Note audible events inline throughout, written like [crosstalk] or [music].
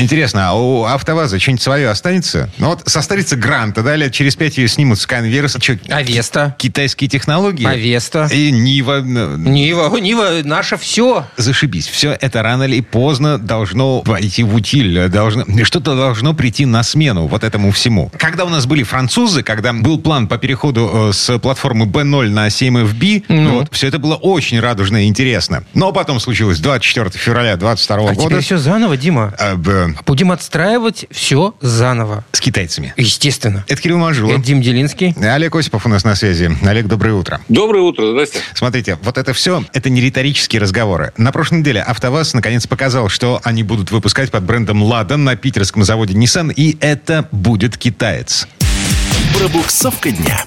Интересно, а у АвтоВАЗа что-нибудь свое останется? Ну вот состарится Гранта, да, лет через пять ее снимут с конвейера. Что, Авеста. китайские технологии? Авеста. И Нива. э, Нива, Нива наше все. Зашибись. Все это рано или поздно должно войти в утиль. Должно, что-то должно прийти на смену вот этому всему. Когда у нас были французы, когда был план по переходу э, с платформы B0 на 7FB, Ну. вот, все это было очень радужно и интересно. Но потом случилось 24 февраля 22 А года. теперь все заново, Дима. э, б- Будем отстраивать все заново. с китайцами. Естественно. Это Кирилл Манжула. Это Дим Делинский. Олег Осипов у нас на связи. Олег, доброе утро. Доброе утро, здрасте. Смотрите, вот это все, это не риторические разговоры. На прошлой неделе АвтоВАЗ наконец показал, что они будут выпускать под брендом «Лада» на питерском заводе Nissan, и это будет китаец. Пробуксовка дня.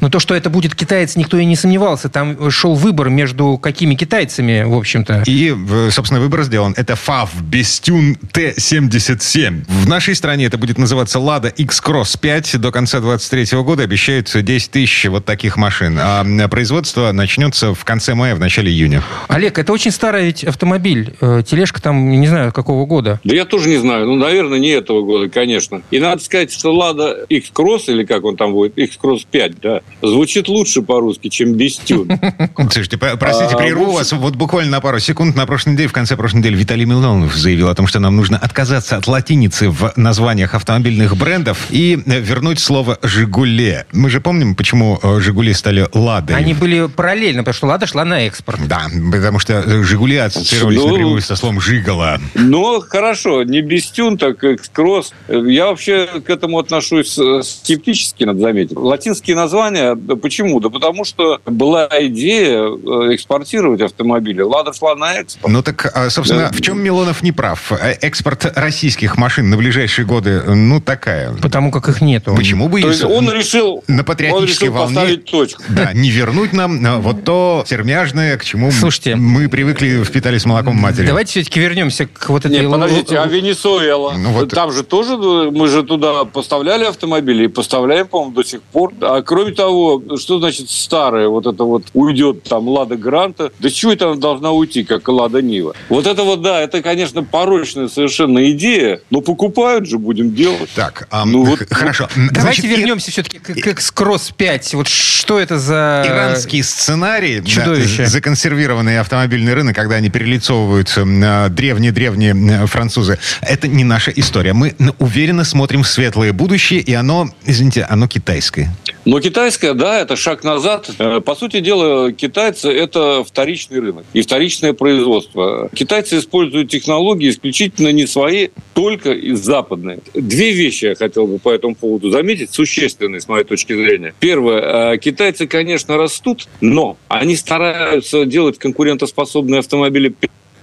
Но то, что это будет китаец, никто и не сомневался. Там шел выбор между какими китайцами, в общем-то. И, собственно, выбор сделан. Это FAV Bestune T77. В нашей стране это будет называться Lada X-Cross 5. До конца 2023 года обещают 10 тысяч вот таких машин. А производство начнется в конце мая, в начале июня. Олег, это очень старый ведь автомобиль. Э, Тележка там, не знаю, какого года. Да я тоже не знаю. Ну, наверное, не этого года, конечно. И надо сказать, что Лада X-Cross, или как он там будет, X-Cross 5, да, звучит лучше по-русски, чем Бестюн. [laughs] Слушайте, про- простите, А, прерву вас вот буквально на пару секунд. На прошлой неделе, в конце прошлой недели, Виталий Милонов заявил о том, что нам нужно отказаться от латиницы в названиях автомобильных брендов и э, вернуть слово «Жигуле». Мы же помним, почему э, «Жигули» стали «Ладой». Они были параллельно, потому что Лада шла на экспорт. Да, потому что «Жигули» ассоциировались Ну, напрямую со словом «жигало». Но хорошо, не Бестюн, так X-Cross. Я вообще к этому отношусь э, скептически, надо заметить. Латинские названия, да почему? Да потому что была идея э, экспортировать автомобили. Лада шла на экспорт. Ну так, а, собственно, Да. в чем Милонов не прав? Э, Экспорт российских машин на ближайшие годы, э, ну, такая. Потому как их нету. Почему бы То и есть он решил, на он патриотической решил волне поставить точку. Да, не вернуть нам а, вот то термяжное, к чему Слушайте, мы привыкли, впитали с молоком матери. Давайте все-таки вернемся к вот этой... Нет, подождите, а Венесуэла? Ну вот- Там же тоже, мы же туда поставляли автомобили и поставляем, по-моему, до сих пор. А кроме того, что значит старое? Вот это вот уйдет там Лада Гранта. Да чего это она должна уйти, как и Лада Нива? Вот это вот, да, это, конечно, порочная совершенно идея, но покупают же, будем делать. Так, а, Ну вот- [laughs] хорошо. Давайте Значит, и- вернемся все-таки к, к X-Cross 5. Вот что это за... Иранский сценарий, да, чудовище. законсервированный автомобильный рынок, когда они перелицовываются на древние-древние э, французы, это не наша история. Мы уверенно смотрим в светлое будущее, и оно, извините, оно китайское. Но китайская, да, это шаг назад. Э, По сути дела, китайцы – это вторичный рынок и вторичное производство. Китайцы используют технологии исключительно не свои, только западные. Две вещи я хотел бы по этому поводу заметить, существенные с моей точки зрения. Первое. э, Китайцы, конечно, растут, но они стараются делать конкурентоспособные автомобили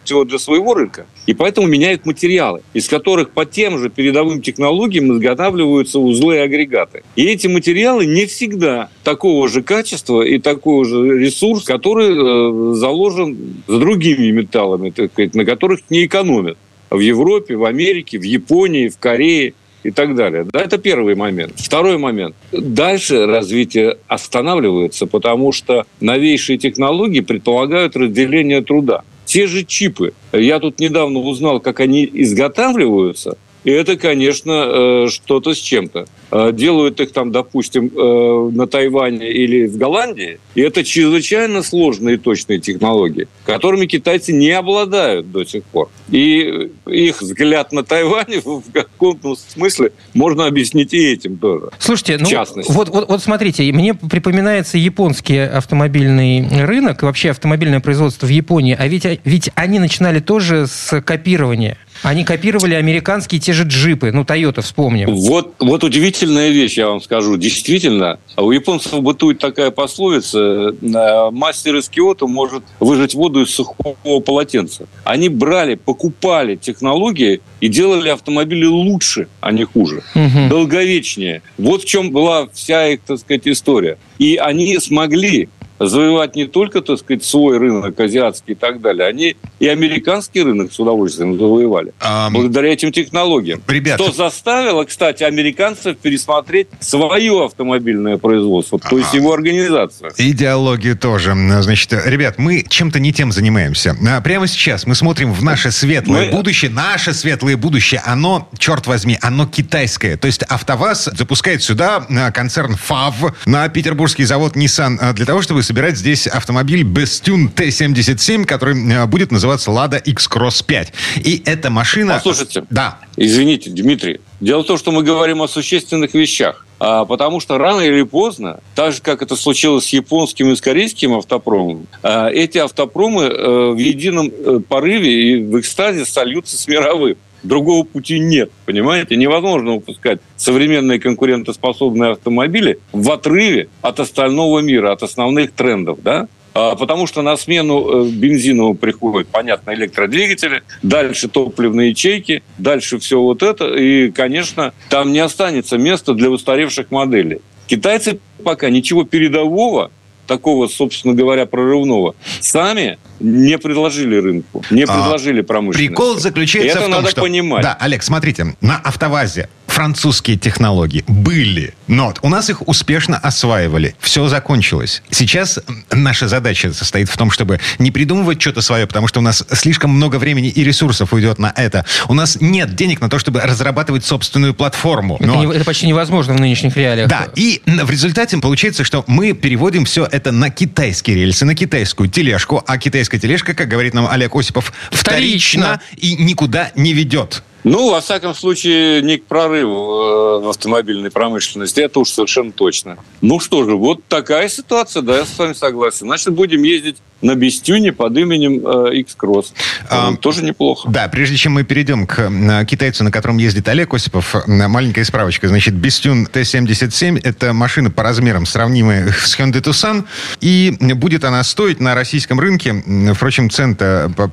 всего для своего рынка. И поэтому меняют материалы, из которых по тем же передовым технологиям изготавливаются узлы и агрегаты. И эти материалы не всегда такого же качества и такого же ресурс, который э, заложен с другими металлами, так сказать, на которых не экономят. В Европе, в Америке, в Японии, в Корее и так далее. Да, это первый момент. Второй момент. Дальше развитие останавливается, потому что новейшие технологии предполагают разделение труда. Те же чипы. Я тут недавно узнал, как они изготавливаются. И это, конечно, э, что-то с чем-то. Э, Делают их там, допустим, э, на Тайване или в Голландии. И это чрезвычайно сложные и точные технологии, которыми китайцы не обладают до сих пор. И их взгляд на Тайване [laughs] в каком-то смысле можно объяснить и этим тоже. Слушайте, ну. Вот, вот, вот смотрите, мне припоминается японский автомобильный рынок, вообще автомобильное производство в Японии, а ведь, ведь они начинали тоже с копирования. Они копировали американские те же джипы, ну, Toyota вспомним. Вот, вот удивительная вещь, я вам скажу. Действительно, у японцев бытует такая пословица, э, мастер из Киото может выжать воду из сухого полотенца. Они брали, покупали технологии и делали автомобили лучше, а не хуже. Мгм. долговечнее. Вот в чем была вся их, так сказать, история. И они смогли завоевать не только, так сказать, свой рынок азиатский и так далее, они и американский рынок с удовольствием завоевали. А, благодаря этим технологиям. Ребята... Что заставило, кстати, американцев пересмотреть свое автомобильное производство, то есть его организацию. Идеологию тоже. Значит, ребят, мы чем-то не тем занимаемся. А прямо сейчас мы смотрим в наше светлое мы... будущее. Наше светлое будущее, оно, черт возьми, оно китайское. То есть АвтоВАЗ запускает сюда а, концерн ФАВ на петербургский завод Nissan а, для того, чтобы собирать здесь автомобиль Bestune T77, который будет называться Lada X-Cross 5. И эта машина... Послушайте. Да. Извините, Дмитрий. Дело в том, что мы говорим о существенных вещах. А, потому что рано или поздно, так же, как это случилось с японским и с корейским автопромом, а, эти автопромы а, в едином э, порыве и в экстазе сольются с мировым. Другого пути нет, понимаете? Невозможно выпускать современные конкурентоспособные автомобили в отрыве от остального мира, от основных трендов, да? А, потому что на смену э, бензиновому приходят, понятно, электродвигатели, дальше топливные ячейки, дальше все вот это. И, конечно, там не останется места для устаревших моделей. Китайцы пока ничего передового такого, собственно говоря, прорывного, сами не предложили рынку, не а, предложили промышленности. Прикол заключается Это в том, надо что... понимать. Да, Олег, смотрите, на АвтоВАЗе французские технологии были, но у нас их успешно осваивали. Все закончилось. Сейчас наша задача состоит в том, чтобы не придумывать что-то свое, потому что у нас слишком много времени и ресурсов уйдет на это. У нас нет денег на то, чтобы разрабатывать собственную платформу. Но... Это, не, это почти невозможно в нынешних реалиях. Да, и в результате получается, что мы переводим все это на китайские рельсы, на китайскую тележку, а китайская тележка, как говорит нам Олег Осипов, вторично, вторично и никуда не ведет. Ну, во всяком случае, не к прорыву э, в автомобильной промышленности, это уж совершенно точно. Ну что же, вот такая ситуация, да, я с вами согласен. Значит, будем ездить на Бестюне под именем э, X-Cross. А, Тоже неплохо. Да, прежде чем мы перейдем к э, китайцу, на котором ездит Олег Осипов, маленькая справочка. Значит, Бестюн Т-77 – это машина по размерам сравнимая [laughs] с Hyundai Tucson, и будет она стоить на российском рынке, впрочем, цена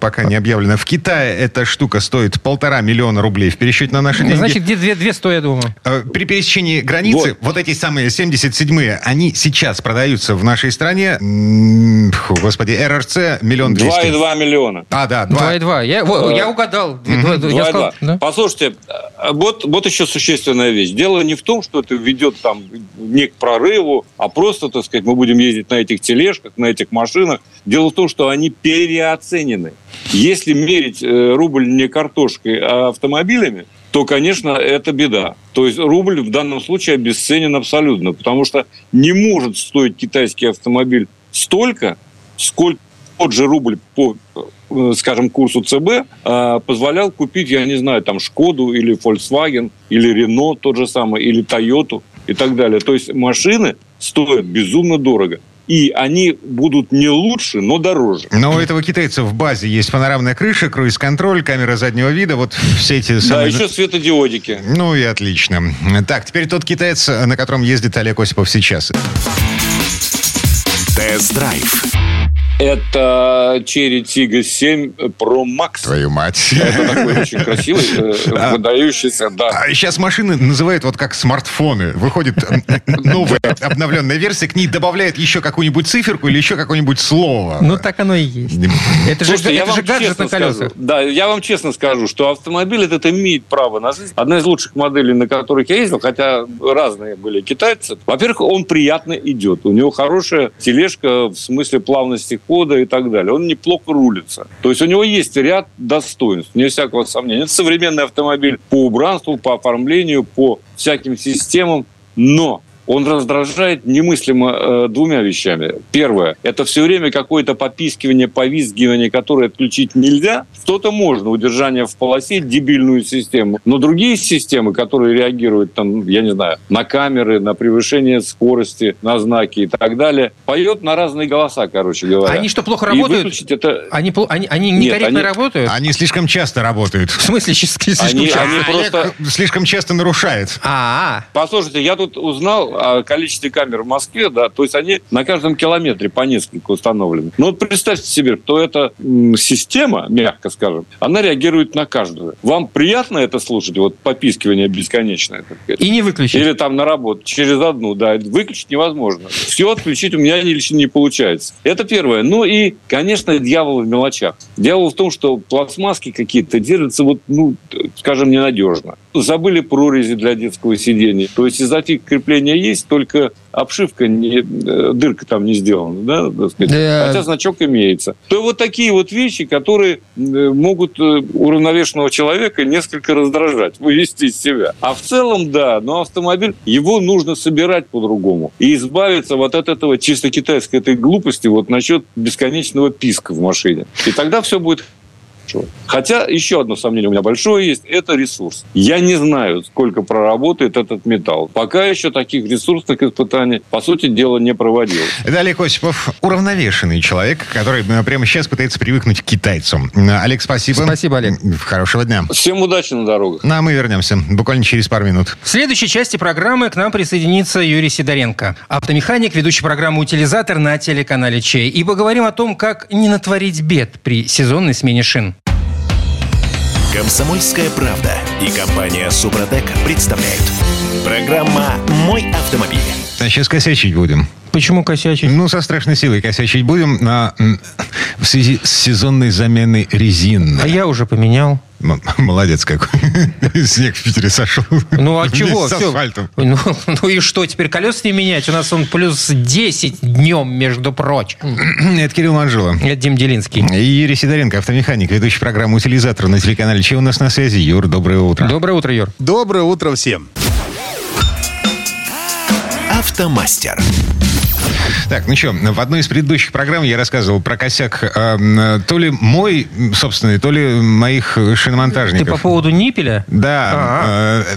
пока не объявлена. В Китае эта штука стоит полтора миллиона рублей в пересчете на наши деньги. Значит, где две, две сто, я думаю. При пересечении границы, вот, вот эти самые 77-е, они сейчас продаются в нашей стране, фу, господи, РРЦ миллион двести. 2,2 миллиона. А, да. 2,2. Я, э, я угадал. 2,2. Я сказал, да? Послушайте, вот, вот еще существенная вещь. Дело не в том, что это ведет там не к прорыву, а просто, так сказать, мы будем ездить на этих тележках, на этих машинах. Дело в том, что они переоценены. Если мерить э, рубль не картошкой, а автомобилями, то, конечно, это беда. То есть рубль в данном случае обесценен абсолютно, потому что не может стоить китайский автомобиль столько, сколько тот же рубль по, э, скажем, курсу ЦБ э, позволял купить, я не знаю, там Шкоду или Volkswagen, или Рено тот же самый, или Тойоту и так далее. То есть машины стоят безумно дорого и они будут не лучше, но дороже. Но у этого китайца в базе есть панорамная крыша, круиз-контроль, камера заднего вида, вот все эти самые... Да, еще светодиодики. Ну и отлично. Так, теперь тот китаец, на котором ездит Олег Осипов сейчас. Тест-драйв это Cherry Tiggo 7 Pro Max. Твою мать. Это такой очень красивый, э, [laughs] выдающийся, да. А сейчас машины называют вот как смартфоны. Выходит новая [laughs] обновленная версия, к ней добавляет еще какую-нибудь циферку или еще какое-нибудь слово. Ну, так оно и есть. Это же, Слушайте, это же гаджет на колесах. Да, я вам честно скажу, что автомобиль этот имеет право на жизнь. Одна из лучших моделей, на которых я ездил, хотя разные были китайцы. Во-первых, он приятно идет. У него хорошая тележка в смысле плавности хода и так далее. Он неплохо рулится. То есть у него есть ряд достоинств, не всякого сомнения. Это современный автомобиль по убранству, по оформлению, по всяким системам. Но он раздражает немыслимо э, двумя вещами. Первое, это все время какое-то попискивание, повизгивание, которое отключить нельзя. Что-то можно, удержание в полосе, дебильную систему. Но другие системы, которые реагируют, там, я не знаю, на камеры, на превышение скорости, на знаки и так далее, поет на разные голоса, короче говоря. Они что, плохо работают? это... Они, они, они некорректно Нет, они... работают? Они слишком часто работают. В смысле слишком они, часто? Они просто... Слишком часто нарушает. А, -а, -а. Послушайте, я тут узнал о количестве камер в Москве, да, то есть они на каждом километре по несколько установлены. Ну вот представьте себе, что эта система, мягко скажем, она реагирует на каждую. Вам приятно это слушать, вот попискивание бесконечное? И не выключить. Или там на работу, через одну, да, выключить невозможно. Все отключить у меня лично не получается. Это первое. Ну и, конечно, дьявол в мелочах. Дьявол в том, что пластмасски какие-то держатся, вот, ну, скажем, ненадежно. Забыли прорези для детского сидения. То есть изотик крепления есть, только обшивка, не, э, дырка там не сделана, да, так сказать. Да. хотя значок имеется. То вот такие вот вещи, которые э, могут э, уравновешенного человека несколько раздражать, [laughs] вывести из себя. А в целом, да, но автомобиль, его нужно собирать по-другому и избавиться вот от этого чисто китайской этой глупости вот насчет бесконечного писка в машине. И тогда все будет хорошо. Хотя еще одно сомнение у меня большое есть, это ресурс. Я не знаю, сколько проработает этот металл. Пока еще таких ресурсных испытаний, по сути дела, не проводилось. Это Олег Осипов, уравновешенный человек, который э, прямо сейчас пытается привыкнуть к китайцам. Э, Олег, спасибо. Спасибо, Олег. Хорошего дня. Всем удачи на дорогах. Ну, а мы вернемся буквально через пару минут. В следующей части программы к нам присоединится Юрий Сидоренко, автомеханик, ведущий программу «Утилизатор» на телеканале «Чей». И поговорим о том, как не натворить бед при сезонной смене шин. Комсомольская правда и компания Супротек представляют. Программа «Мой автомобиль». А сейчас косячить будем. Почему косячить? Ну, со страшной силой косячить будем на, в связи с сезонной заменой резин. А я уже поменял. [laughs] Молодец какой. [laughs] Снег в Питере сошел. Ну, а чего? С асфальтом. Ну, [laughs] ну и что, теперь колес не менять? У нас он плюс 10 днем, между прочим. [clears throat] Это Кирилл Манжула. Это Дим Делинский. И Юрий Сидоренко, автомеханик, ведущий программу «Утилизатор» на телеканале «Че у нас на связи?» Юр, доброе утро. Доброе утро, Юр. Доброе утро всем. Автомастер. Так, ну что, в одной из предыдущих программ я рассказывал про косяк э, то ли мой собственный, то ли моих шиномонтажников. Ты по поводу ниппеля? Да. Э,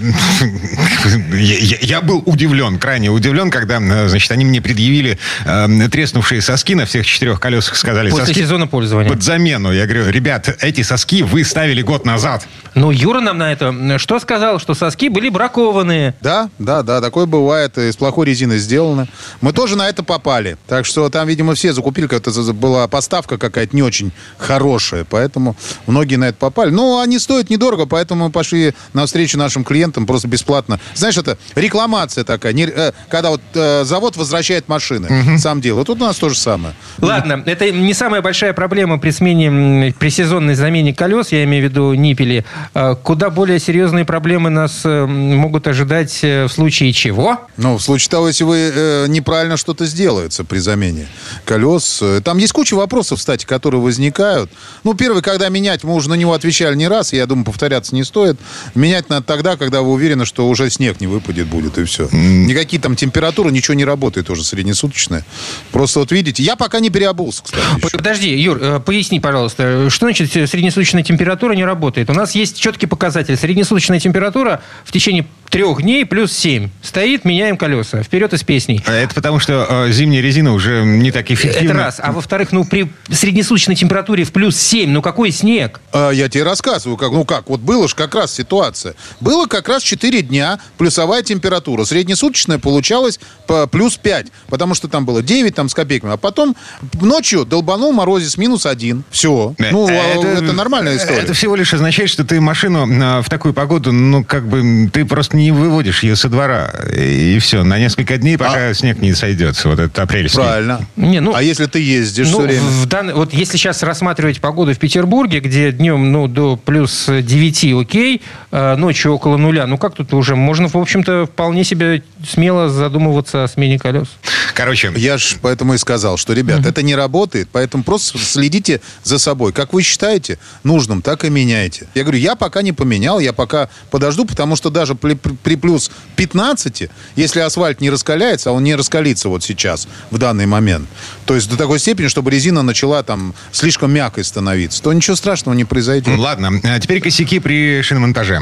[laughs] я, я был удивлен, крайне удивлен, когда, значит, они мне предъявили э, треснувшие соски на всех четырех колесах, сказали. После соски сезона пользования. Под замену. Я говорю, ребят, эти соски вы ставили год назад. Ну, Юра нам на это что сказал? Что соски были бракованные. Да, да, да, такое бывает. Из плохой резины сделано. Мы тоже на это попали. Так что там, видимо, все закупили, как-то была поставка какая-то не очень хорошая, поэтому многие на это попали. Но они стоят недорого, поэтому мы пошли навстречу нашим клиентам просто бесплатно. Знаешь, это рекламация такая, не, э, когда вот э, завод возвращает машины, угу. сам делает. Тут у нас то же самое. Ладно, это не самая большая проблема при смене, при сезонной замене колес, я имею в виду ниппели. А, куда более серьезные проблемы нас э, могут ожидать в случае чего? Ну, в случае того, если вы э, неправильно что-то сделается при замене колес. Там есть куча вопросов, кстати, которые возникают. Ну, первый, когда менять, мы уже на него отвечали не раз, я думаю, повторяться не стоит. Менять надо тогда, когда вы уверены, что уже снег не выпадет будет, и все. Никакие там температуры, ничего не работает уже среднесуточное. Просто вот видите, я пока не переобулся, кстати. Еще. Подожди, Юр, э, поясни, пожалуйста, что значит среднесуточная температура не работает? У нас есть четкий показатель. Среднесуточная температура в течение трех дней плюс 7. Стоит, меняем колеса. Вперед из песней. А это потому, что э, зимняя резина уже не так эффективна. Это раз. А во-вторых, ну, при среднесуточной температуре в плюс 7, ну, какой снег? А, я тебе рассказываю, как, ну как, вот было же как раз ситуация. Было как раз 4 дня плюсовая температура. Среднесуточная получалась по плюс 5, потому что там было 9 там, с копейками. А потом ночью долбанул морозец минус 1. Все. Э, ну, а это, это нормальная история. Это всего лишь означает, что ты машину а, в такую погоду, ну, как бы, ты просто не выводишь ее со двора. И все. На несколько дней, пока а... снег не сойдет. Вот этот апрельский. Правильно. Не, ну, а если ты ездишь ну, все время? В дан... Вот если сейчас рассматривать погоду в Петербурге, где днем ну, до плюс 9 окей, а ночью около нуля, ну как тут уже? Можно, в общем-то, вполне себе смело задумываться о смене колес. Короче. Я же поэтому и сказал, что, ребят, uh-huh. это не работает, поэтому просто следите за собой. Как вы считаете нужным, так и меняйте. Я говорю, я пока не поменял, я пока подожду, потому что даже при, при плюс 15, если асфальт не раскаляется, а он не раскалится вот сейчас, в данный момент, то есть до такой степени, чтобы резина начала там слишком мягкой становиться, то ничего страшного не произойдет. Ладно, а теперь косяки при шиномонтаже.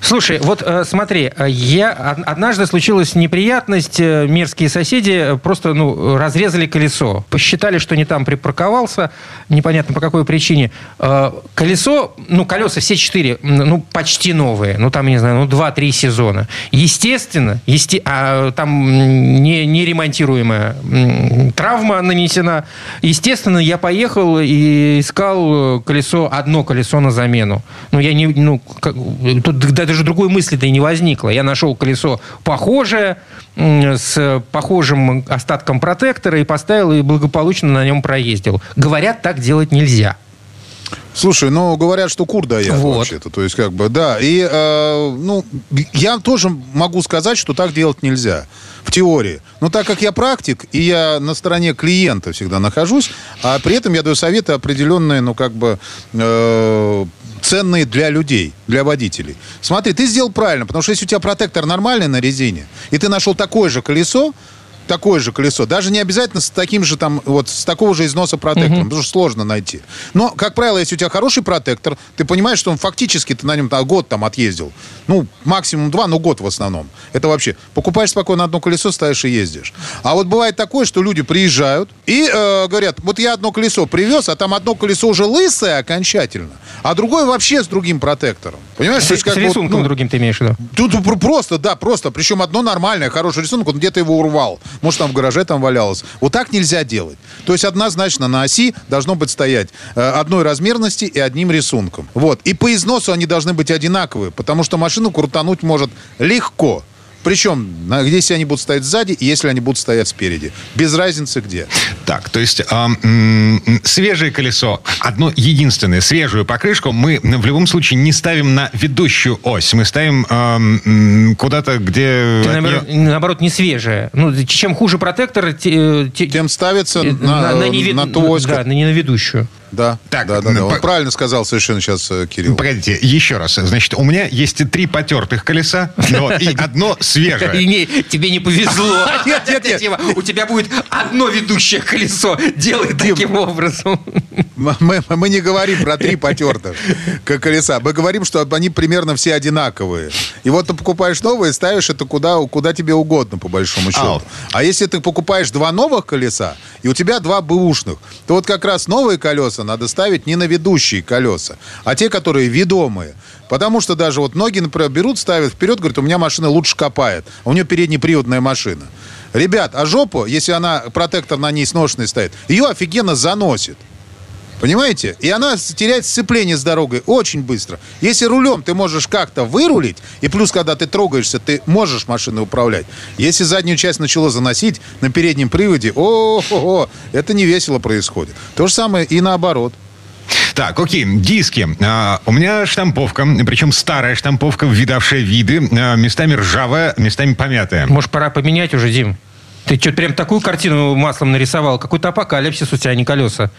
Слушай, вот э, смотри, э, я однажды случилась неприятность, э, мерзкие соседи просто ну, разрезали колесо, посчитали, что не там припарковался, непонятно по какой причине. Колесо, ну колеса все четыре, ну почти новые, ну там, не знаю, ну 2-3 сезона зона. Естественно, есте... а там не, не ремонтируемая травма нанесена. Естественно, я поехал и искал колесо, одно колесо на замену. Ну, я не, ну, как, тут даже другой мысли-то и не возникло. Я нашел колесо похожее, с похожим остатком протектора и поставил, и благополучно на нем проездил. Говорят, так делать нельзя. Слушай, ну говорят, что кур дает Вот. вообще-то. То есть, как бы, да. И, э, ну, я тоже могу сказать, что так делать нельзя. В теории. Но так как я практик, и я на стороне клиента всегда нахожусь, а при этом я даю советы определенные, ну, как бы, э, ценные для людей, для водителей. Смотри, ты сделал правильно, потому что если у тебя протектор нормальный на резине, и ты нашел такое же колесо, такое же колесо. Даже не обязательно с таким же там, вот с такого же износа протектором, потому что сложно найти. Но, как правило, если у тебя хороший протектор, ты понимаешь, что он фактически ты на нем там, год там отъездил. Ну, максимум два, но год в основном. Это вообще, покупаешь спокойно одно колесо, ставишь и ездишь. А вот бывает такое, что люди приезжают и э, говорят, вот я одно колесо привез, а там одно колесо уже лысое окончательно, а другое вообще с другим протектором. Понимаешь? С, То есть, как с бы, вот, рисунком ну, другим ты имеешь в виду? Тут пр- просто, да, просто. Причем одно нормальное, хороший рисунок, он где-то его урвал. Может, там в гараже там валялось. Вот так нельзя делать. То есть однозначно на оси должно быть стоять э, одной размерности и одним рисунком. Вот. И по износу они должны быть одинаковые, потому что машину крутануть может легко. Причем, на- если они будут стоять сзади, и если они будут стоять спереди. Без разницы где. Так, то есть а, м, свежее колесо, одно единственное, свежую покрышку мы в любом случае не ставим на ведущую ось. Мы ставим а, м, куда-то, где... Ты, от наоборот, неё- наоборот, не свежая. Ну, чем хуже протектор, те- те- Тем ставится э, на, на, невид- ту ось. Да, на не на ведущую. Да, Так, да, да, да. ну, Он по- правильно сказал совершенно сейчас э, Кирилл. Погодите, еще раз. Значит, у меня есть три потертых колеса [laughs] и одно свежее. не- тебе не повезло. [laughs] Нет, нет, нет. Тема, У тебя будет одно ведущее колесо. Делай таким образом. Мы, мы не говорим про три потертых [laughs] колеса. Мы говорим, что они примерно все одинаковые. И вот ты покупаешь новые, ставишь это куда, куда тебе угодно, по большому счету. А если ты покупаешь два новых колеса, и у тебя два бэушных, то вот как раз новые колеса надо ставить не на ведущие колеса, а те, которые ведомые. Потому что даже вот ноги, например, берут, ставят вперед, говорят, у меня машина лучше копает, а у нее переднеприводная машина. Ребят, а жопу, если она, протектор на ней сношенный стоит, ее офигенно заносит. Понимаете? И она теряет сцепление с дорогой очень быстро. Если рулем ты можешь как-то вырулить, и плюс, когда ты трогаешься, ты можешь машиной управлять. Если заднюю часть начало заносить на переднем приводе, о это не весело происходит. То же самое и наоборот. Так, окей, диски. А, у меня штамповка, причем старая штамповка, видавшая виды, а, местами ржавая, местами помятая. Может, пора поменять уже, Дим? Ты что-то прям такую картину маслом нарисовал. Какой-то апокалипсис у тебя, а не колеса.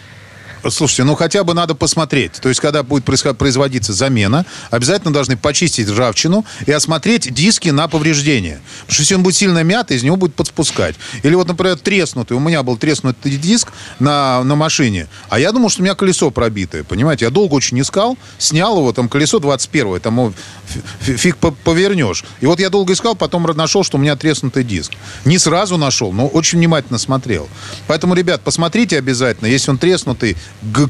Слушайте, ну хотя бы надо посмотреть. То есть, когда будет производиться замена, обязательно должны почистить ржавчину и осмотреть диски на повреждения. Потому что если он будет сильно мятый, из него будет подспускать. Или вот, например, треснутый. У меня был треснутый диск на, на машине, а я думал, что у меня колесо пробитое. Понимаете, я долго очень искал, снял его, там колесо 21 там его фи- фиг по- повернешь. И вот я долго искал, потом нашел, что у меня треснутый диск. Не сразу нашел, но очень внимательно смотрел. Поэтому, ребят, посмотрите обязательно, если он треснутый,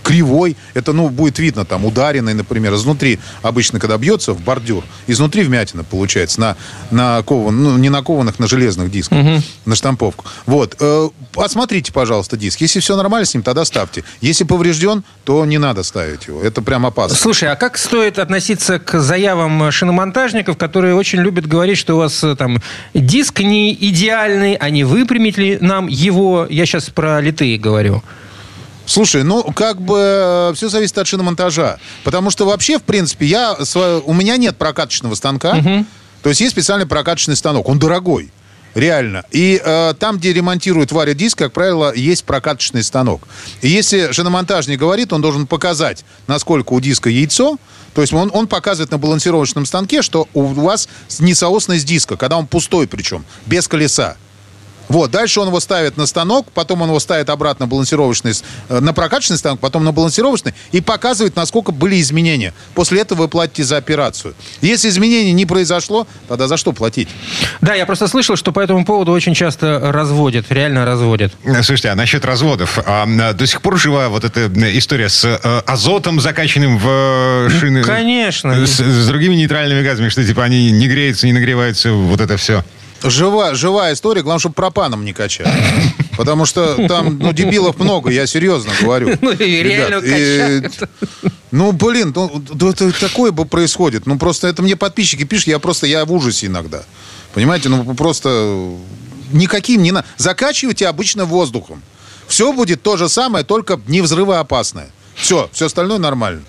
кривой, это, ну, будет видно, там, ударенный, например, изнутри, обычно, когда бьется в бордюр, изнутри вмятина получается, на, на кован, ну, не на кованых, на железных дисках, на штамповку. Вот, э, посмотрите, пожалуйста, диск. Если все нормально с ним, тогда ставьте. Если поврежден, то не надо ставить его. Это прям опасно. Слушай, а как стоит относиться к заявам шиномонтажников, которые очень любят говорить, что у вас э, там диск не идеальный, а не выпрямить ли нам его? Я сейчас про литые говорю. Слушай, ну, как бы все зависит от шиномонтажа. Потому что вообще, в принципе, я, у меня нет прокаточного станка. То есть есть специальный прокаточный станок. Он дорогой. Реально. И э, там, где ремонтируют, варят диск, как правило, есть прокаточный станок. И если шиномонтажник говорит, он должен показать, насколько у диска яйцо. То есть он, он показывает на балансировочном станке, что у вас несоосность диска, когда он пустой причем, без колеса. Вот, дальше он его ставит на станок, потом он его ставит обратно балансировочный, э, на прокачанный станок, потом на балансировочный и показывает, насколько были изменения. После этого вы платите за операцию. Если изменений не произошло, тогда за что платить? Да, я просто слышал, что по этому поводу очень часто разводят, реально разводят. Слушайте, а насчет разводов. А, до сих пор жива вот эта история с э, азотом, закачанным в э, шины? Конечно. С, с другими нейтральными газами, что типа они не греются, не нагреваются, вот это все. Жива, живая история, главное, чтобы пропаном не качать. [laughs] Потому что там, ну, дебилов много, я серьезно говорю. [laughs] Ну, и реально качают. Ну, блин, ну, это такое бы происходит. Ну, просто это мне подписчики пишут, я просто, я в ужасе иногда. Понимаете, ну, просто никаким не надо. Закачивайте обычно воздухом. Все будет то же самое, только не взрывоопасное. Все, все остальное нормально.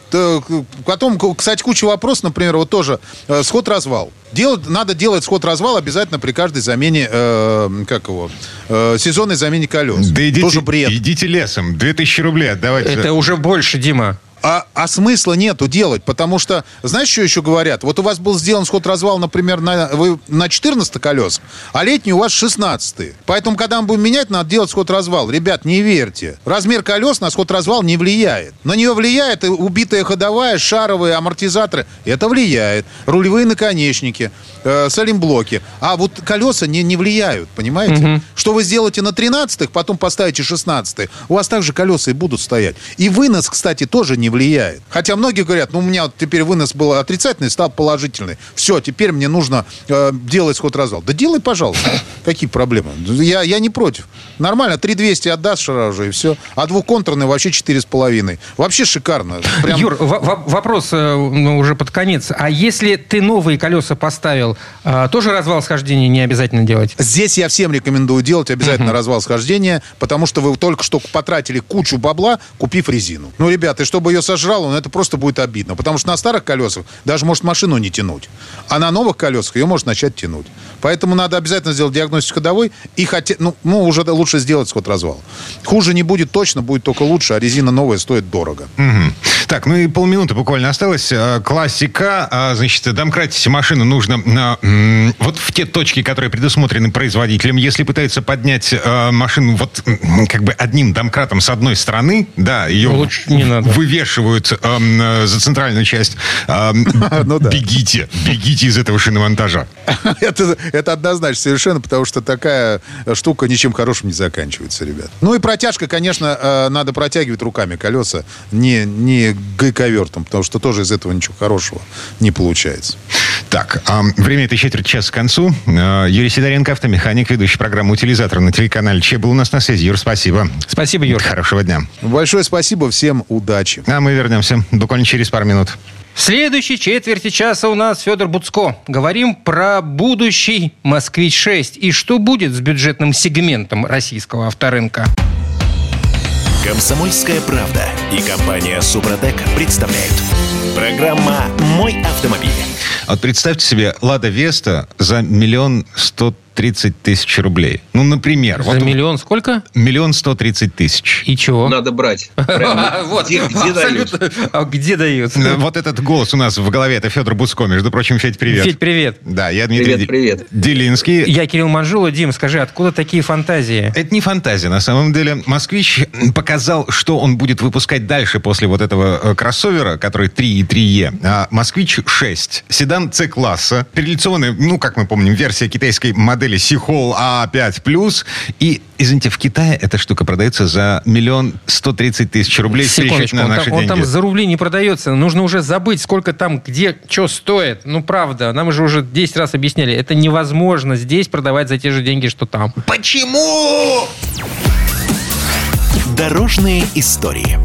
Потом, кстати, куча вопросов, например, вот тоже э, сход-развал. Делать, надо делать сход-развал обязательно при каждой замене, э, как его, э, сезонной замене колес. Да идите, Тоже бред. идите лесом, 2000 рублей отдавайте. Это уже больше, Дима. А, а смысла нету делать, потому что, знаешь, что еще говорят? Вот у вас был сделан сход-развал, например, на, вы, на 14 колес, а летний у вас 16 Поэтому, когда мы будем менять, надо делать сход-развал. Ребят, не верьте. Размер колес на сход-развал не влияет. На нее влияет убитая ходовая, шаровые амортизаторы. Это влияет. Рулевые наконечники, э, салимблоки. А вот колеса не, не влияют, понимаете? Угу. Что вы сделаете на 13-х, потом поставите 16 у вас также колеса и будут стоять. И вынос, кстати, тоже не влияет влияет. Хотя многие говорят, ну, у меня вот теперь вынос был отрицательный, стал положительный. Все, теперь мне нужно э, делать сход-развал. Да делай, пожалуйста. Какие проблемы? Я, я не против. Нормально, 3200 отдашь сразу же, и все. А двухконтурный вообще 4,5. Вообще шикарно. Прям... Юр, вопрос э, ну, уже под конец. А если ты новые колеса поставил, э, тоже развал схождения не обязательно делать? Здесь я всем рекомендую делать обязательно uh-huh. развал схождения, потому что вы только что потратили кучу бабла, купив резину. Ну, ребята, и чтобы ее сожрал, он это просто будет обидно. Потому что на старых колесах даже может машину не тянуть. А на новых колесах ее может начать тянуть. Поэтому надо обязательно сделать диагностику ходовой и хотя, ну, ну, уже лучше сделать сход развал. Хуже не будет точно, будет только лучше, а резина новая стоит дорого. Угу. Так, ну и полминуты буквально осталось. А, классика. А, значит, домкратить машину нужно на, вот в те точки, которые предусмотрены производителем. Если пытаются поднять а, машину вот как бы одним домкратом с одной стороны, да, ее Лучше не надо. вывешивают э, за центральную часть, э, [laughs] ну, да. бегите, бегите из этого шиномонтажа. [laughs] это, это однозначно совершенно, потому что такая штука ничем хорошим не заканчивается, ребят. Ну и протяжка, конечно, э, надо протягивать руками колеса, не, не гайковертом, потому что тоже из этого ничего хорошего не получается. Так, э, время этой четверти часа к концу. Э, Юрий Сидоренко, автомеханик, ведущий программу «Утилизатор» на телеканале Че был у нас на связи. Юр, спасибо. Спасибо, Юр. Хорошего дня. Большое спасибо, всем удачи. А мы вернемся буквально через пару минут. В следующей четверти часа у нас Федор Буцко. Говорим про будущий «Москвич-6» и что будет с бюджетным сегментом российского авторынка. Комсомольская правда и компания «Супротек» представляют. Программа «Мой автомобиль». Вот представьте себе, «Лада Веста» за миллион сто 30 тысяч рублей. Ну, например. За вот миллион сколько? Миллион сто тридцать тысяч. И чего? Надо брать. [laughs] Где дают? А где дают? Вот этот голос у нас в голове, это Федор Буско. Между прочим, Федь, привет. Федь, привет. Да, я Дмитрий привет, Делинский. Я Кирилл Манжула. Дим, скажи, откуда такие фантазии? Это не фантазия, на самом деле. «Москвич» показал, что он будет выпускать дальше после вот этого э, кроссовера, который 3 и 3Е. А «Москвич 6». Седан С-класса. Перелицованный, ну, как мы помним, версия китайской модели модели Сихол А5+. И, извините, в Китае эта штука продается за миллион сто тридцать тысяч рублей. Секундочку, на наши он, деньги. он там за рубли не продается. Нужно уже забыть, сколько там, где, что стоит. Ну, правда, нам же уже 10 раз объясняли. Это невозможно здесь продавать за те же деньги, что там. Почему? Дорожные истории.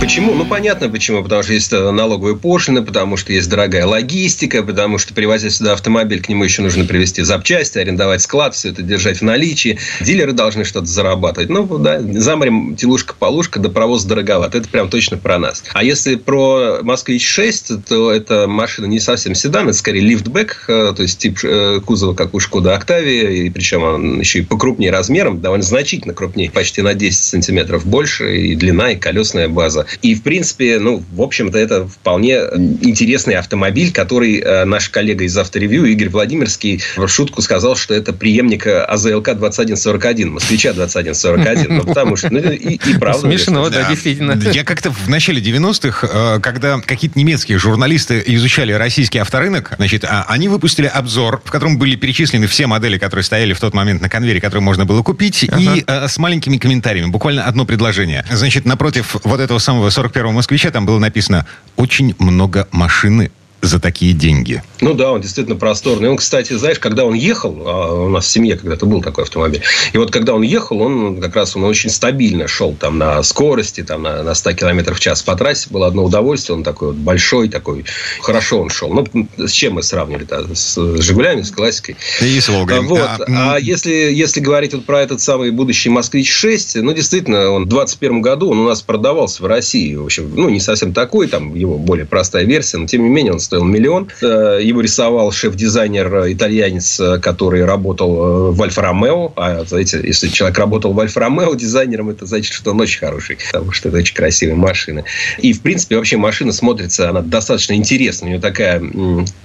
Почему? Ну, понятно почему. Потому что есть э, налоговые пошлины, потому что есть дорогая логистика, потому что, привозя сюда автомобиль, к нему еще нужно привезти запчасти, арендовать склад, все это держать в наличии. Дилеры должны что-то зарабатывать. Ну, да, заморем телушка-полушка, да провоз дороговат. Это прям точно про нас. А если про «Москвич-6», то это машина не совсем седан, это скорее лифтбэк, э, то есть тип э, кузова, как у «Шкода Октавия», и причем он еще и покрупнее размером, довольно значительно крупнее, почти на 10 сантиметров больше, и длина, и колесная база. И, в принципе, ну, в общем-то, это вполне интересный автомобиль, который э, наш коллега из авторевью Игорь Владимирский в шутку сказал, что это преемник АЗЛК 2141, москвича 2141. Ну, потому что, ну, и, и правда. Смешно, да, действительно. Я как-то в начале 90-х, э, когда какие-то немецкие журналисты изучали российский авторынок, значит, а, они выпустили обзор, в котором были перечислены все модели, которые стояли в тот момент на конвейере, которые можно было купить, ага. и э, с маленькими комментариями. Буквально одно предложение. Значит, напротив вот этого самого 41-го москвича там было написано «Очень много машины за такие деньги. Ну да, он действительно просторный. Он, кстати, знаешь, когда он ехал, а у нас в семье когда-то был такой автомобиль, и вот когда он ехал, он как раз он очень стабильно шел там на скорости, там на, на 100 км в час по трассе. Было одно удовольствие, он такой вот большой, такой, хорошо он шел. Ну, с чем мы сравнили-то? С «Жигулями», с классикой? И с «Волгой». Вот. А, а если, если говорить вот про этот самый будущий «Москвич-6», ну, действительно, он в 2021 году он у нас продавался в России. В общем, ну, не совсем такой, там его более простая версия, но, тем не менее, он стоит стоил миллион. Э, его рисовал шеф-дизайнер итальянец, э, который работал э, в Альфа-Ромео. А, знаете, если человек работал в Альфа-Ромео дизайнером, это значит, что он очень хороший, потому что это очень красивая машина. И, в принципе, вообще машина смотрится, она достаточно интересная. У нее такая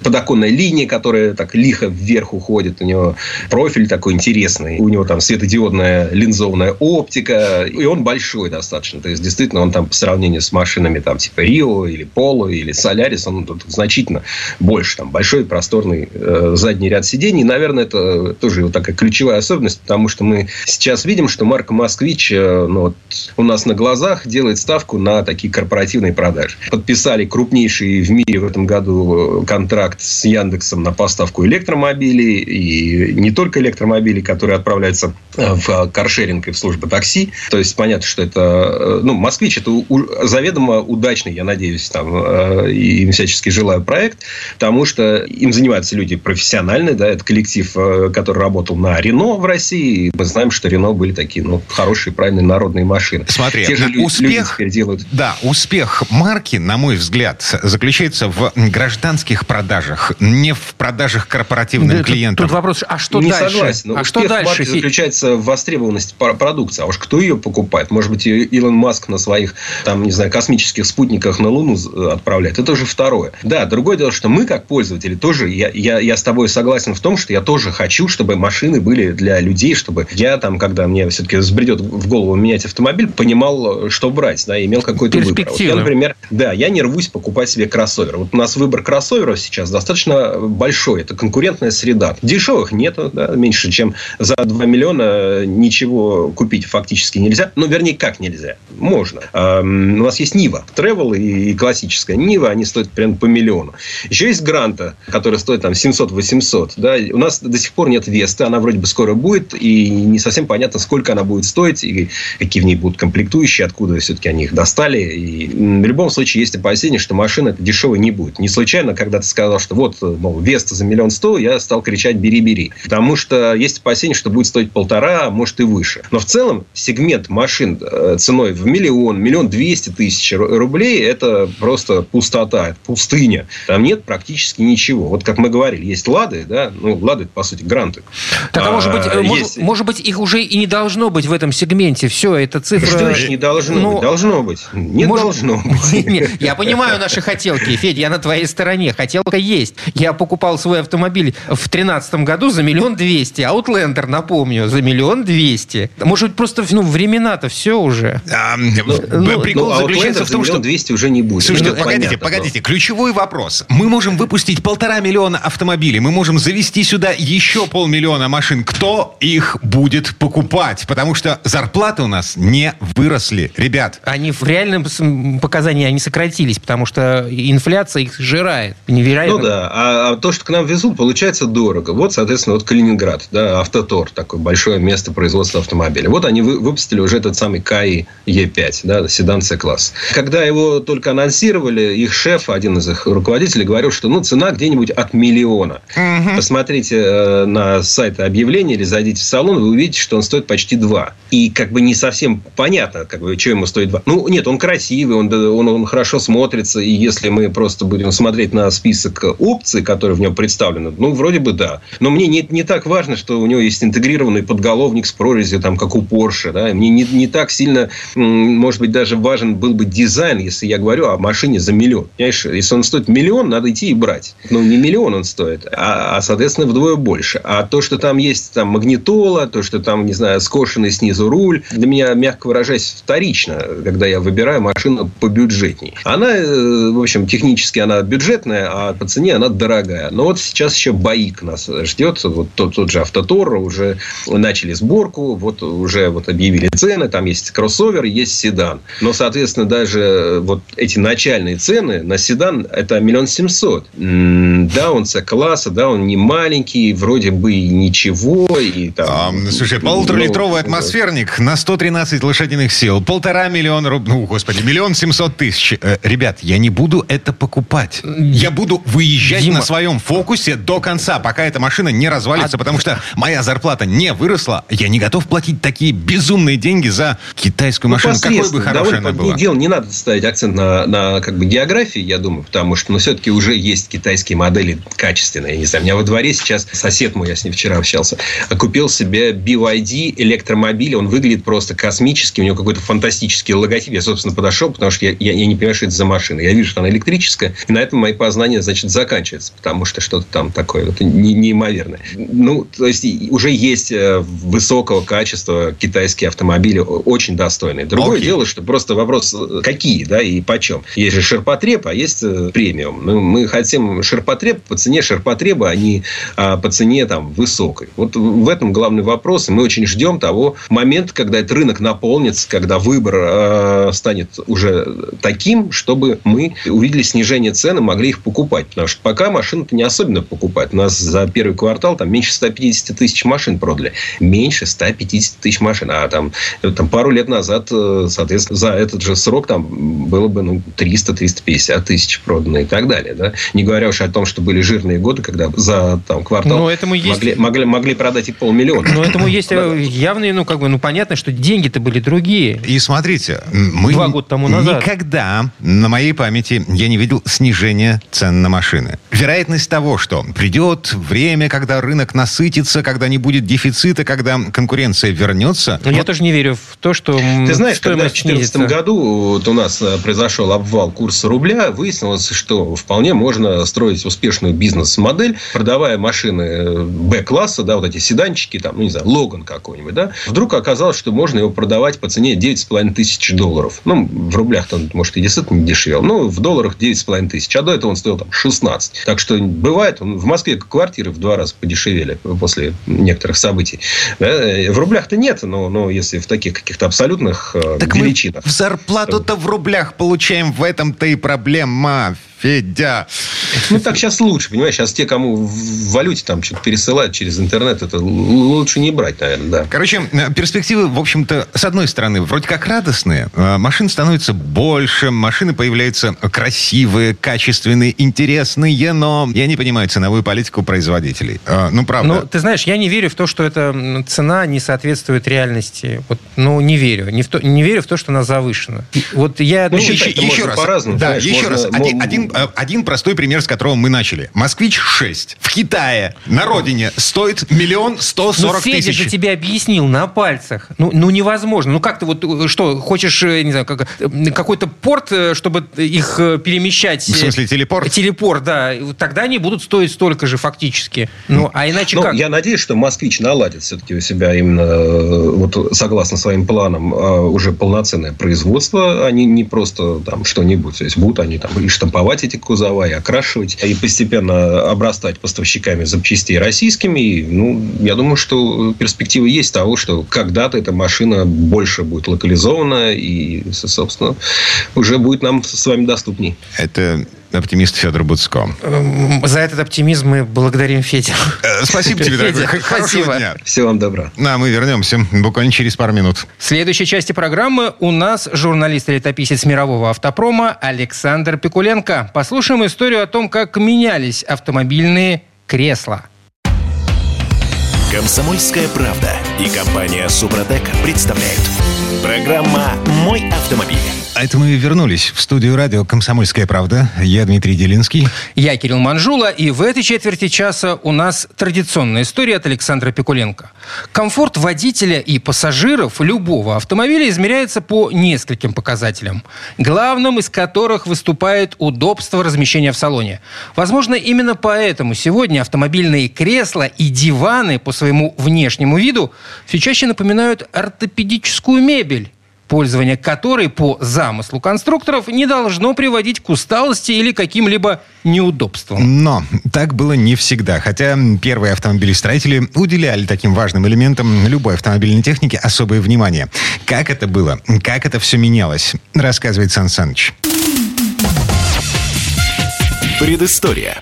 подоконная линия, которая так лихо вверх уходит. У него профиль такой интересный. У него там светодиодная линзованная оптика. И он большой достаточно. То есть, действительно, он там по сравнению с машинами там типа Рио или Поло или Солярис, он тут значительно значительно больше. Там большой просторный э, задний ряд сидений. наверное, это тоже вот такая ключевая особенность, потому что мы сейчас видим, что марка «Москвич» э, ну, вот, у нас на глазах делает ставку на такие корпоративные продажи. Подписали крупнейший в мире в этом году контракт с Яндексом на поставку электромобилей. И не только электромобилей, которые отправляются в каршеринг и в службу такси. То есть, понятно, что это... Э, ну, «Москвич» – это заведомо удачный, я надеюсь, там, э, и всячески желаю проект, потому что им занимаются люди профессиональные, да, это коллектив, э, который работал на Рено в России, и мы знаем, что Рено были такие, ну, хорошие, правильные народные машины. Смотри, Те же успех, люди делают... Да, успех марки, на мой взгляд, заключается в гражданских продажах, не в продажах корпоративным да, клиентам. Тут, тут вопрос, а что не дальше? Согласен, а что дальше? Марки заключается в востребованности продукции. А уж кто ее покупает? Может быть, Илон Маск на своих, там, не знаю, космических спутниках на Луну отправляет. Это уже второе. Да, другое дело, что мы, как пользователи, тоже, я, я, я с тобой согласен в том, что я тоже хочу, чтобы машины были для людей, чтобы я там, когда мне все-таки взбредет в голову менять автомобиль, понимал, что брать, да, имел какой-то выбор. Вот я, например, да, я не рвусь покупать себе кроссовер. Вот у нас выбор кроссоверов сейчас достаточно большой. Это конкурентная среда. Дешевых нету, да, меньше, чем за 2 миллиона ничего купить фактически нельзя. Ну, вернее, как нельзя? Можно. У нас есть Нива, Travel и классическая Нива, они стоят прям по миллиону миллиона. Еще есть Гранта, который стоит там 700-800. Да? У нас до сих пор нет Весты, она вроде бы скоро будет, и не совсем понятно, сколько она будет стоить, и какие в ней будут комплектующие, откуда все-таки они их достали. И в любом случае есть опасение, что машина это дешевой не будет. Не случайно, когда ты сказал, что вот, мол, Веста за миллион сто, я стал кричать «бери-бери». Потому что есть опасение, что будет стоить полтора, а может и выше. Но в целом сегмент машин э, ценой в миллион, миллион двести тысяч рублей – это просто пустота, это пустыня. Там нет практически ничего. Вот как мы говорили, есть лады, да, ну, лады, по сути, гранты. Так, а, может быть, а, есть... может, быть, их уже и не должно быть в этом сегменте. Все, это цифра... Что значит не должно ну, быть? Должно быть. Не может... должно [laughs] быть. Я понимаю наши хотелки, Федь, я на твоей стороне. Хотелка есть. Я покупал свой автомобиль в 2013 году за миллион двести. Аутлендер, напомню, за миллион двести. Может быть, просто ну, времена-то все уже. А, ну, прикол ну, заключается в том, что... 200 уже не будет. Слушайте, погодите, погодите. Ключевой вопрос вопрос. Мы можем выпустить полтора миллиона автомобилей, мы можем завести сюда еще полмиллиона машин. Кто их будет покупать? Потому что зарплаты у нас не выросли, ребят. Они в реальном показании они сократились, потому что инфляция их сжирает. Невероятно. Ну да, а, а то, что к нам везут, получается дорого. Вот, соответственно, вот Калининград, да, Автотор, такое большое место производства автомобиля. Вот они выпустили уже этот самый КАИ Е5, да, седан С-класс. Когда его только анонсировали, их шеф, один из их руководителей, руководитель говорил, что ну, цена где-нибудь от миллиона. Угу. Посмотрите э, на сайт объявления или зайдите в салон, вы увидите, что он стоит почти 2. И как бы не совсем понятно, как бы, что ему стоит 2. Ну, нет, он красивый, он, он, он хорошо смотрится, и если мы просто будем смотреть на список опций, которые в нем представлены, ну, вроде бы да. Но мне не, не так важно, что у него есть интегрированный подголовник с прорезью, там, как у Porsche, да. Мне не, не так сильно, может быть, даже важен был бы дизайн, если я говорю о машине за миллион. Понимаешь, если он стоит миллион, надо идти и брать. Ну, не миллион он стоит, а, а соответственно, вдвое больше. А то, что там есть там магнитола, то, что там, не знаю, скошенный снизу руль, для меня, мягко выражаясь, вторично, когда я выбираю машину побюджетней. Она, э, в общем, технически она бюджетная, а по цене она дорогая. Но вот сейчас еще БАИК нас ждет. Вот тот, тот же Автотор уже начали сборку, вот уже вот объявили цены, там есть кроссовер, есть седан. Но, соответственно, даже вот эти начальные цены на седан это миллион семьсот. Да, он С-класса, да, он не маленький, вроде бы и ничего. И, там, а, слушай, полуторалитровый атмосферник на 113 лошадиных сил, полтора миллиона рублей, ну, господи, миллион семьсот тысяч. Э, ребят, я не буду это покупать. Я буду выезжать Дима. на своем фокусе до конца, пока эта машина не развалится, а... потому что моя зарплата не выросла. Я не готов платить такие безумные деньги за китайскую ну, машину. Какой бы хорошая она была. Дело, не надо ставить акцент на, на как бы географии, я думаю, потому что, ну, все-таки уже есть китайские модели качественные. Я не знаю, у меня во дворе сейчас сосед мой, я с ним вчера общался, купил себе BYD электромобиль. Он выглядит просто космически. У него какой-то фантастический логотип. Я, собственно, подошел, потому что я, я, я не понимаю, что это за машина. Я вижу, что она электрическая. И на этом мои познания, значит, заканчиваются. Потому что что-то там такое вот не, неимоверное. Ну, то есть, уже есть э, высокого качества китайские автомобили, очень достойные. Другое okay. дело, что просто вопрос, э, какие, да, и почем. Есть же ширпотреб, а есть э, премиум. Ну, мы хотим ширпотреб по цене ширпотреба, а не а, по цене там высокой. Вот в этом главный вопрос. И мы очень ждем того момента, когда этот рынок наполнится, когда выбор э, станет уже таким, чтобы мы увидели снижение цен и могли их покупать. Потому что пока машины-то не особенно покупать. У нас за первый квартал там меньше 150 тысяч машин продали. Меньше 150 тысяч машин. А там, там пару лет назад, э, соответственно, за этот же срок там было бы ну, 300-350 тысяч продано и так далее. Да? Не говоря уж о том, что были жирные годы, когда за там, квартал Но этому есть... могли, могли, могли продать и полмиллиона. Но этому [laughs] есть э, явные, ну, как бы, ну, понятно, что деньги-то были другие. И смотрите, мы Два года тому назад. никогда на моей памяти я не видел снижения цен на машины. Вероятность того, что придет время, когда рынок насытится, когда не будет дефицита, когда конкуренция вернется. Но вот... Я тоже не верю в то, что Ты знаешь, когда в 2014 году вот у нас э, произошел обвал курса рубля, выяснилось, что вполне можно строить успешную бизнес-модель, продавая машины э, Б-класса, да, вот эти седанчики, там, ну, не знаю, Логан какой-нибудь, да, вдруг оказалось, что можно его продавать по цене 9,5 тысяч долларов. Ну, в рублях там, может, и действительно не дешевел, но в долларах 9,5 тысяч. А до этого он стоил там 16. Так что бывает, в Москве квартиры в два раза подешевели после некоторых событий. Да? В рублях-то нет, но, но если в таких каких-то абсолютных э, так величинах. Мы зарплату-то в рублях получаем, в этом-то и проблема. Федя. Ну, так сейчас лучше, понимаешь? Сейчас те, кому в валюте там что-то пересылают через интернет, это лучше не брать, наверное, да. Короче, э, перспективы, в общем-то, с одной стороны, вроде как радостные. Э, машин становится больше, машины появляются красивые, качественные, интересные, но я не понимаю ценовую политику производителей. Э, ну, правда. Ну, ты знаешь, я не верю в то, что эта цена не соответствует реальности. Вот, ну, не верю. Не, в то, не верю в то, что она завышена. Вот я... Ну, ну еще, еще раз. По-разному. Да, знаешь, еще можно, раз. Один, один Э, один простой пример, с которого мы начали. Москвич-6 в Китае на родине стоит миллион сто сорок тысяч. Ну, Федя же тебе объяснил на пальцах. Ну, ну невозможно. Ну, как ты вот, э, что, хочешь, э, не знаю, как, какой-то порт, чтобы их перемещать? В смысле, телепорт? Телепорт, да. Тогда они будут стоить столько же фактически. Ну, а иначе ну, как? Я надеюсь, что москвич наладит все-таки у себя именно, вот согласно своим планам, уже полноценное производство, а не, не просто там что-нибудь. То есть будут они там и штамповать покупать эти кузова и окрашивать, и постепенно обрастать поставщиками запчастей российскими. И, ну, я думаю, что перспективы есть того, что когда-то эта машина больше будет локализована и, собственно, уже будет нам с вами доступней. Это оптимист Федор Буцко. Эм, За этот оптимизм мы благодарим Федя. Э, Спасибо тебе, дорогой. Федя, Хорошего спасибо. дня. Всего вам добра. Ну, а мы вернемся буквально через пару минут. В следующей части программы у нас журналист и летописец мирового автопрома Александр Пикуленко. Послушаем историю о том, как менялись автомобильные кресла. Комсомольская правда и компания Супротек представляют. Программа «Мой автомобиль». А это мы вернулись в студию радио «Комсомольская правда». Я Дмитрий Делинский. Я Кирилл Манжула, и в этой четверти часа у нас традиционная история от Александра Пикуленко. Комфорт водителя и пассажиров любого автомобиля измеряется по нескольким показателям, главным из которых выступает удобство размещения в салоне. Возможно, именно поэтому сегодня автомобильные кресла и диваны по своему внешнему виду все чаще напоминают ортопедическую мебель пользование которой по замыслу конструкторов не должно приводить к усталости или каким-либо неудобствам. Но так было не всегда. Хотя первые автомобилестроители уделяли таким важным элементам любой автомобильной техники особое внимание. Как это было? Как это все менялось? Рассказывает Сан Саныч. Предыстория.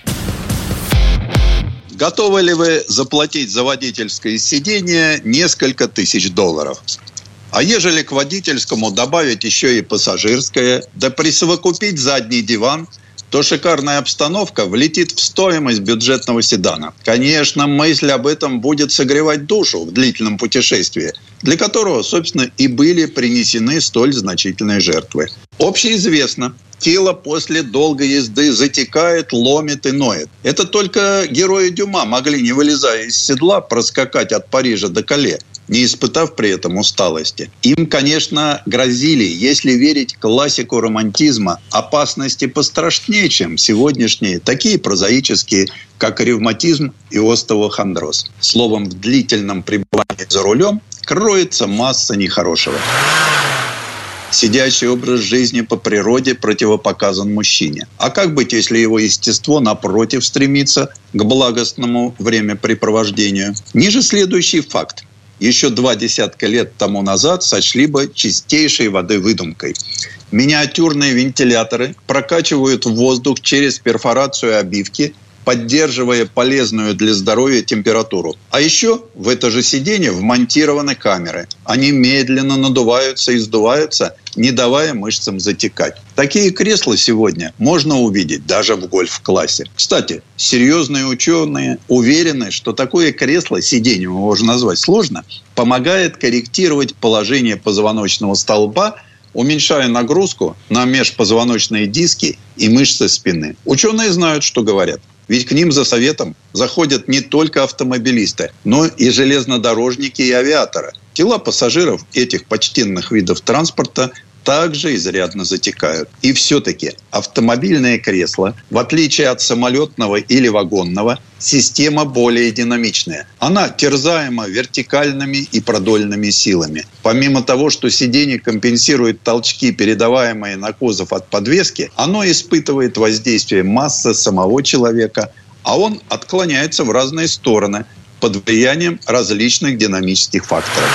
Готовы ли вы заплатить за водительское сиденье несколько тысяч долларов? А ежели к водительскому добавить еще и пассажирское, да присовокупить задний диван, то шикарная обстановка влетит в стоимость бюджетного седана. Конечно, мысль об этом будет согревать душу в длительном путешествии, для которого, собственно, и были принесены столь значительные жертвы. Общеизвестно, тело после долгой езды затекает, ломит и ноет. Это только герои Дюма могли, не вылезая из седла, проскакать от Парижа до Кале, не испытав при этом усталости. Им, конечно, грозили, если верить классику романтизма, опасности пострашнее, чем сегодняшние, такие прозаические, как ревматизм и остеохондроз. Словом, в длительном пребывании за рулем кроется масса нехорошего. Сидячий образ жизни по природе противопоказан мужчине. А как быть, если его естество, напротив, стремится к благостному времяпрепровождению? Ниже следующий факт. Еще два десятка лет тому назад сочли бы чистейшей воды выдумкой. Миниатюрные вентиляторы прокачивают воздух через перфорацию обивки, поддерживая полезную для здоровья температуру. А еще в это же сиденье вмонтированы камеры. Они медленно надуваются и сдуваются, не давая мышцам затекать. Такие кресла сегодня можно увидеть даже в гольф-классе. Кстати, серьезные ученые уверены, что такое кресло, сиденье его можно назвать сложно, помогает корректировать положение позвоночного столба уменьшая нагрузку на межпозвоночные диски и мышцы спины. Ученые знают, что говорят. Ведь к ним за советом заходят не только автомобилисты, но и железнодорожники и авиаторы. Тела пассажиров этих почтенных видов транспорта также изрядно затекают. И все-таки автомобильное кресло, в отличие от самолетного или вагонного, система более динамичная. Она терзаема вертикальными и продольными силами. Помимо того, что сиденье компенсирует толчки, передаваемые на кузов от подвески, оно испытывает воздействие массы самого человека, а он отклоняется в разные стороны под влиянием различных динамических факторов.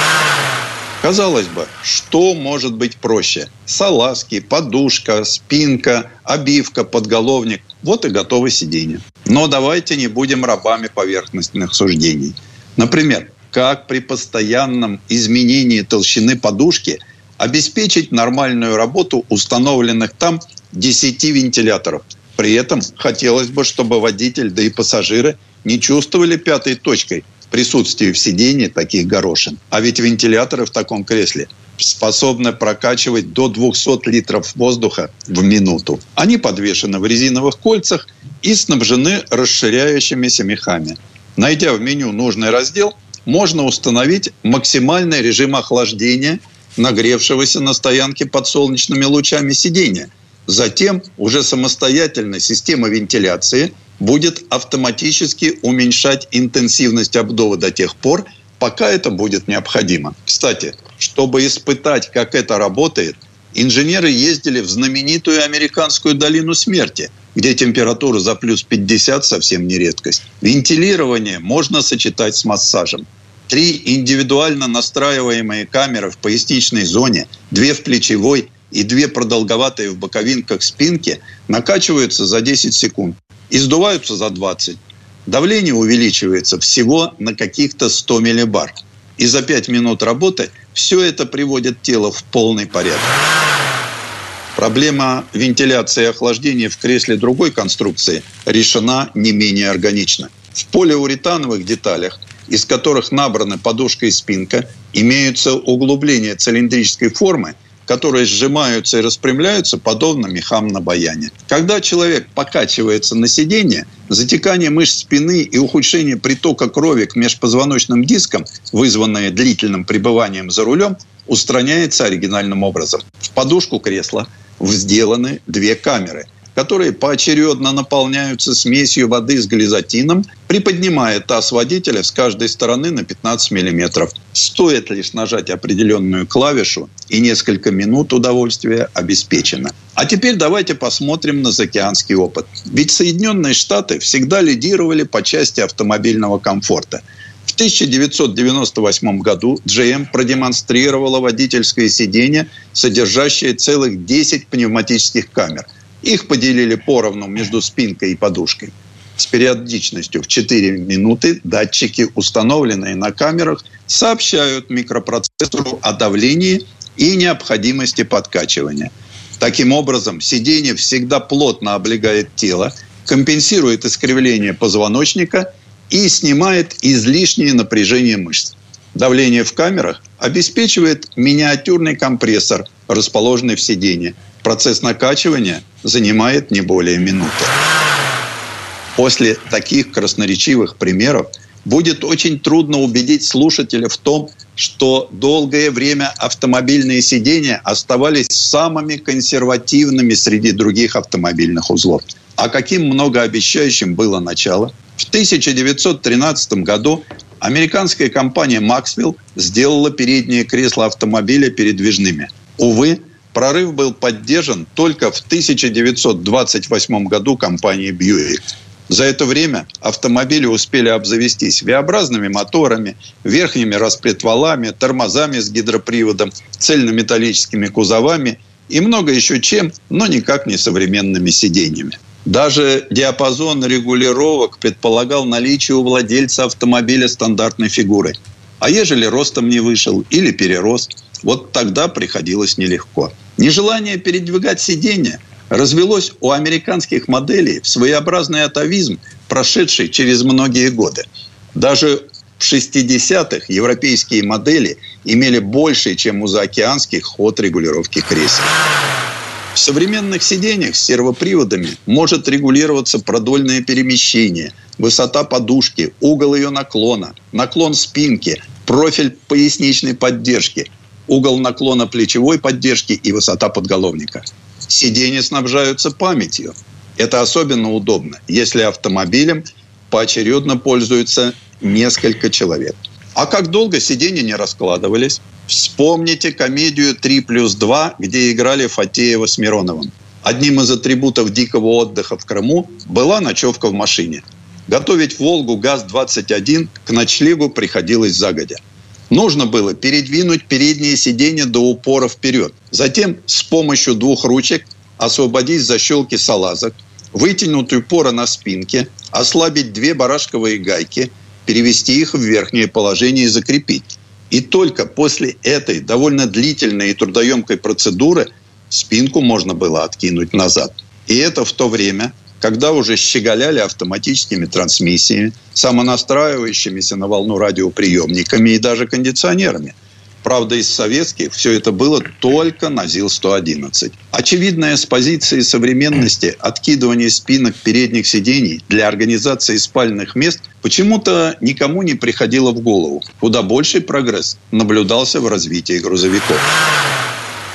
Казалось бы, что может быть проще? Салазки, подушка, спинка, обивка, подголовник. Вот и готово сиденье. Но давайте не будем рабами поверхностных суждений. Например, как при постоянном изменении толщины подушки обеспечить нормальную работу установленных там 10 вентиляторов. При этом хотелось бы, чтобы водитель, да и пассажиры не чувствовали пятой точкой присутствие в сиденье таких горошин. А ведь вентиляторы в таком кресле способны прокачивать до 200 литров воздуха в минуту. Они подвешены в резиновых кольцах и снабжены расширяющимися мехами. Найдя в меню нужный раздел, можно установить максимальный режим охлаждения нагревшегося на стоянке под солнечными лучами сидения. Затем уже самостоятельно система вентиляции будет автоматически уменьшать интенсивность обдува до тех пор, пока это будет необходимо. Кстати, чтобы испытать, как это работает, инженеры ездили в знаменитую американскую долину смерти, где температура за плюс 50 совсем не редкость. Вентилирование можно сочетать с массажем. Три индивидуально настраиваемые камеры в поясничной зоне, две в плечевой и две продолговатые в боковинках спинки накачиваются за 10 секунд и сдуваются за 20. Давление увеличивается всего на каких-то 100 миллибар. И за 5 минут работы все это приводит тело в полный порядок. Проблема вентиляции и охлаждения в кресле другой конструкции решена не менее органично. В полиуретановых деталях, из которых набраны подушка и спинка, имеются углубления цилиндрической формы, которые сжимаются и распрямляются, подобно мехам на баяне. Когда человек покачивается на сиденье, затекание мышц спины и ухудшение притока крови к межпозвоночным дискам, вызванное длительным пребыванием за рулем, устраняется оригинальным образом. В подушку кресла сделаны две камеры – которые поочередно наполняются смесью воды с глизотином, приподнимая таз водителя с каждой стороны на 15 миллиметров. Стоит лишь нажать определенную клавишу, и несколько минут удовольствия обеспечено. А теперь давайте посмотрим на заокеанский опыт. Ведь Соединенные Штаты всегда лидировали по части автомобильного комфорта. В 1998 году GM продемонстрировала водительское сиденье, содержащее целых 10 пневматических камер – их поделили поровну между спинкой и подушкой. С периодичностью в 4 минуты датчики, установленные на камерах, сообщают микропроцессору о давлении и необходимости подкачивания. Таким образом, сиденье всегда плотно облегает тело, компенсирует искривление позвоночника и снимает излишнее напряжение мышц. Давление в камерах обеспечивает миниатюрный компрессор, расположенный в сиденье. Процесс накачивания занимает не более минуты. После таких красноречивых примеров будет очень трудно убедить слушателя в том, что долгое время автомобильные сидения оставались самыми консервативными среди других автомобильных узлов. А каким многообещающим было начало? В 1913 году американская компания Maxwell сделала передние кресла автомобиля передвижными. Увы, Прорыв был поддержан только в 1928 году компанией Buick. За это время автомобили успели обзавестись V-образными моторами, верхними распредвалами, тормозами с гидроприводом, цельнометаллическими кузовами и много еще чем, но никак не современными сиденьями. Даже диапазон регулировок предполагал наличие у владельца автомобиля стандартной фигуры. А ежели ростом не вышел или перерос, вот тогда приходилось нелегко. Нежелание передвигать сиденья развелось у американских моделей в своеобразный атовизм, прошедший через многие годы. Даже в 60-х европейские модели имели больше, чем у заокеанских ход регулировки кресел. В современных сиденьях с сервоприводами может регулироваться продольное перемещение, высота подушки, угол ее наклона, наклон спинки, профиль поясничной поддержки – угол наклона плечевой поддержки и высота подголовника. Сиденья снабжаются памятью. Это особенно удобно, если автомобилем поочередно пользуются несколько человек. А как долго сиденья не раскладывались? Вспомните комедию «3 плюс 2», где играли Фатеева с Мироновым. Одним из атрибутов дикого отдыха в Крыму была ночевка в машине. Готовить «Волгу» ГАЗ-21 к ночлегу приходилось загодя. Нужно было передвинуть переднее сиденье до упора вперед. Затем с помощью двух ручек освободить защелки салазок, вытянуть упора на спинке, ослабить две барашковые гайки, перевести их в верхнее положение и закрепить. И только после этой довольно длительной и трудоемкой процедуры спинку можно было откинуть назад. И это в то время, когда уже щеголяли автоматическими трансмиссиями, самонастраивающимися на волну радиоприемниками и даже кондиционерами. Правда, из советских все это было только на ЗИЛ-111. Очевидное с позиции современности откидывание спинок передних сидений для организации спальных мест почему-то никому не приходило в голову. Куда больший прогресс наблюдался в развитии грузовиков.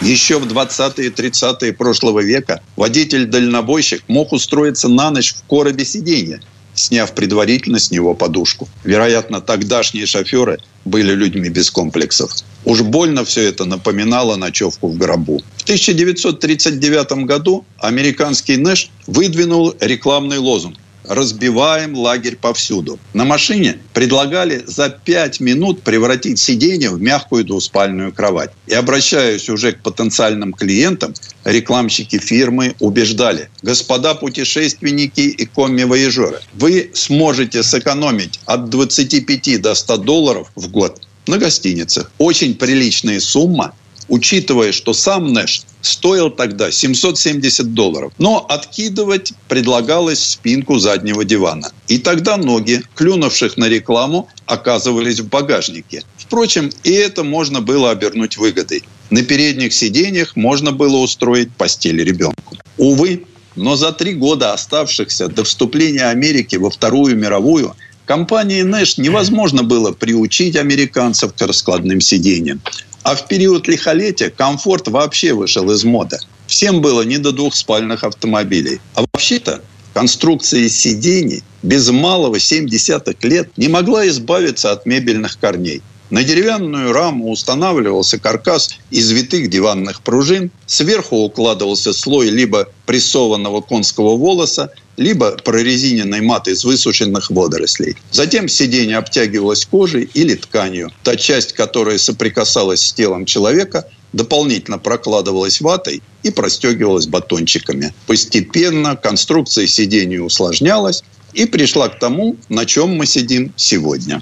Еще в 20-е 30-е прошлого века водитель-дальнобойщик мог устроиться на ночь в коробе сиденья, сняв предварительно с него подушку. Вероятно, тогдашние шоферы были людьми без комплексов. Уж больно все это напоминало ночевку в гробу. В 1939 году американский Нэш выдвинул рекламный лозунг разбиваем лагерь повсюду. На машине предлагали за 5 минут превратить сиденье в мягкую двуспальную кровать. И обращаясь уже к потенциальным клиентам, рекламщики фирмы убеждали, господа путешественники и коми-вояжеры, вы сможете сэкономить от 25 до 100 долларов в год на гостиницах. Очень приличная сумма, учитывая, что сам Нэш стоил тогда 770 долларов. Но откидывать предлагалось спинку заднего дивана. И тогда ноги, клюнувших на рекламу, оказывались в багажнике. Впрочем, и это можно было обернуть выгодой. На передних сиденьях можно было устроить постель ребенку. Увы, но за три года оставшихся до вступления Америки во Вторую мировую компании Нэш невозможно было приучить американцев к раскладным сиденьям. А в период лихолетия комфорт вообще вышел из моды. Всем было не до двухспальных автомобилей. А вообще-то конструкция сидений без малого 7 десяток лет не могла избавиться от мебельных корней. На деревянную раму устанавливался каркас из витых диванных пружин, сверху укладывался слой либо прессованного конского волоса, либо прорезиненной мат из высушенных водорослей. Затем сиденье обтягивалось кожей или тканью. Та часть, которая соприкасалась с телом человека, дополнительно прокладывалась ватой и простегивалась батончиками. Постепенно конструкция сидений усложнялась и пришла к тому, на чем мы сидим сегодня.